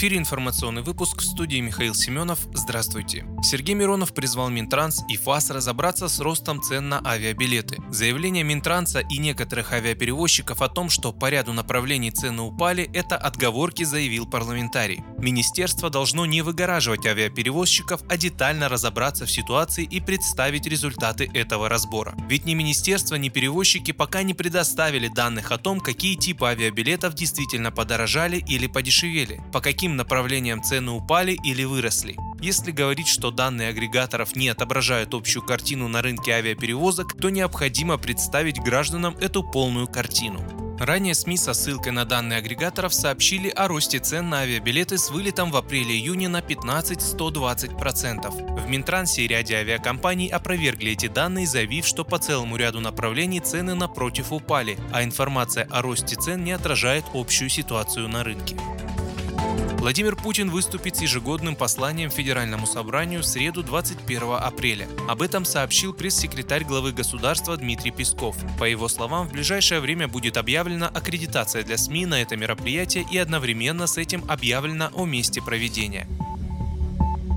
Эфире информационный выпуск в студии Михаил Семенов. Здравствуйте. Сергей Миронов призвал Минтранс и ФАС разобраться с ростом цен на авиабилеты. Заявление Минтранса и некоторых авиаперевозчиков о том, что по ряду направлений цены упали, это отговорки, заявил парламентарий. Министерство должно не выгораживать авиаперевозчиков, а детально разобраться в ситуации и представить результаты этого разбора. Ведь ни министерство, ни перевозчики пока не предоставили данных о том, какие типы авиабилетов действительно подорожали или подешевели. Пока каким направлениям цены упали или выросли. Если говорить, что данные агрегаторов не отображают общую картину на рынке авиаперевозок, то необходимо представить гражданам эту полную картину. Ранее СМИ со ссылкой на данные агрегаторов сообщили о росте цен на авиабилеты с вылетом в апреле-июне на 15-120%. В Минтрансе и ряде авиакомпаний опровергли эти данные, заявив, что по целому ряду направлений цены напротив упали, а информация о росте цен не отражает общую ситуацию на рынке. Владимир Путин выступит с ежегодным посланием Федеральному собранию в среду 21 апреля. Об этом сообщил пресс-секретарь главы государства Дмитрий Песков. По его словам, в ближайшее время будет объявлена аккредитация для СМИ на это мероприятие и одновременно с этим объявлено о месте проведения.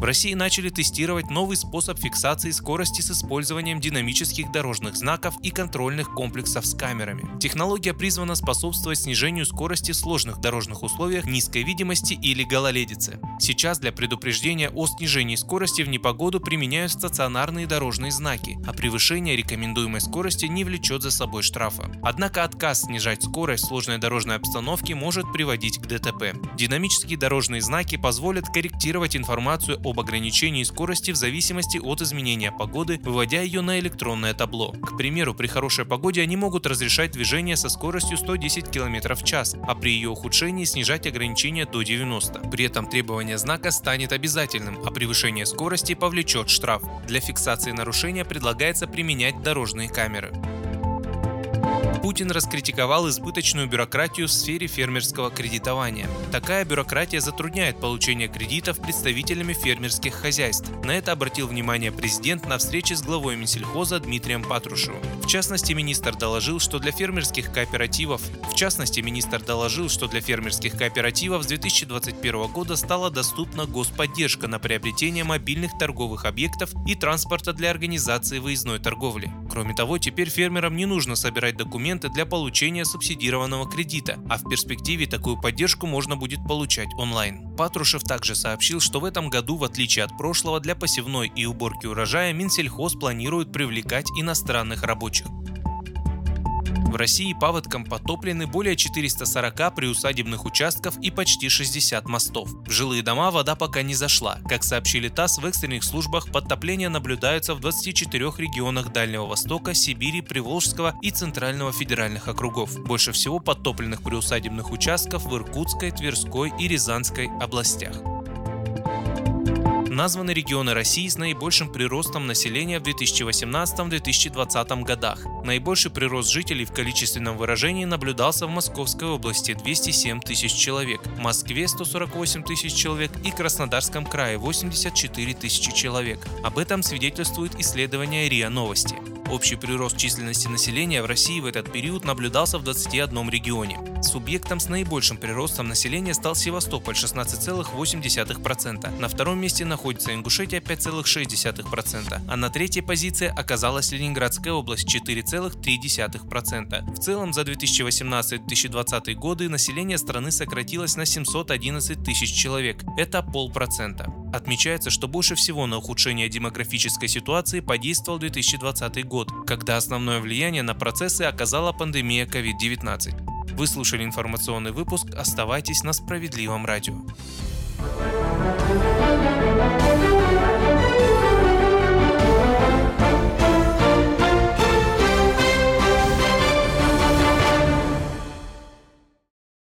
В России начали тестировать новый способ фиксации скорости с использованием динамических дорожных знаков и контрольных комплексов с камерами. Технология призвана способствовать снижению скорости в сложных дорожных условиях низкой видимости или гололедицы. Сейчас для предупреждения о снижении скорости в непогоду применяют стационарные дорожные знаки, а превышение рекомендуемой скорости не влечет за собой штрафа. Однако отказ снижать скорость в сложной дорожной обстановке может приводить к ДТП. Динамические дорожные знаки позволят корректировать информацию об ограничении скорости в зависимости от изменения погоды, выводя ее на электронное табло. К примеру, при хорошей погоде они могут разрешать движение со скоростью 110 км в час, а при ее ухудшении снижать ограничение до 90. При этом требование знака станет обязательным, а превышение скорости повлечет штраф. Для фиксации нарушения предлагается применять дорожные камеры. Путин раскритиковал избыточную бюрократию в сфере фермерского кредитования. Такая бюрократия затрудняет получение кредитов представителями фермерских хозяйств. На это обратил внимание президент на встрече с главой Минсельхоза Дмитрием Патрушевым. В частности, министр доложил, что для фермерских кооперативов, в частности, министр доложил, что для фермерских кооперативов с 2021 года стала доступна господдержка на приобретение мобильных торговых объектов и транспорта для организации выездной торговли. Кроме того, теперь фермерам не нужно собирать документы документы для получения субсидированного кредита, а в перспективе такую поддержку можно будет получать онлайн. Патрушев также сообщил, что в этом году, в отличие от прошлого, для посевной и уборки урожая Минсельхоз планирует привлекать иностранных рабочих. В России паводком потоплены более 440 приусадебных участков и почти 60 мостов. В жилые дома вода пока не зашла. Как сообщили ТАСС, в экстренных службах подтопления наблюдаются в 24 регионах Дальнего Востока, Сибири, Приволжского и Центрального федеральных округов. Больше всего подтопленных приусадебных участков в Иркутской, Тверской и Рязанской областях названы регионы России с наибольшим приростом населения в 2018-2020 годах. Наибольший прирост жителей в количественном выражении наблюдался в Московской области – 207 тысяч человек, в Москве – 148 тысяч человек и Краснодарском крае – 84 тысячи человек. Об этом свидетельствует исследование РИА Новости. Общий прирост численности населения в России в этот период наблюдался в 21 регионе. Субъектом с наибольшим приростом населения стал Севастополь 16,8%. На втором месте находится Ингушетия 5,6%, а на третьей позиции оказалась Ленинградская область 4,3%. В целом за 2018-2020 годы население страны сократилось на 711 тысяч человек. Это полпроцента. Отмечается, что больше всего на ухудшение демографической ситуации подействовал 2020 год, когда основное влияние на процессы оказала пандемия COVID-19. Вы слушали информационный выпуск. Оставайтесь на справедливом радио. thank you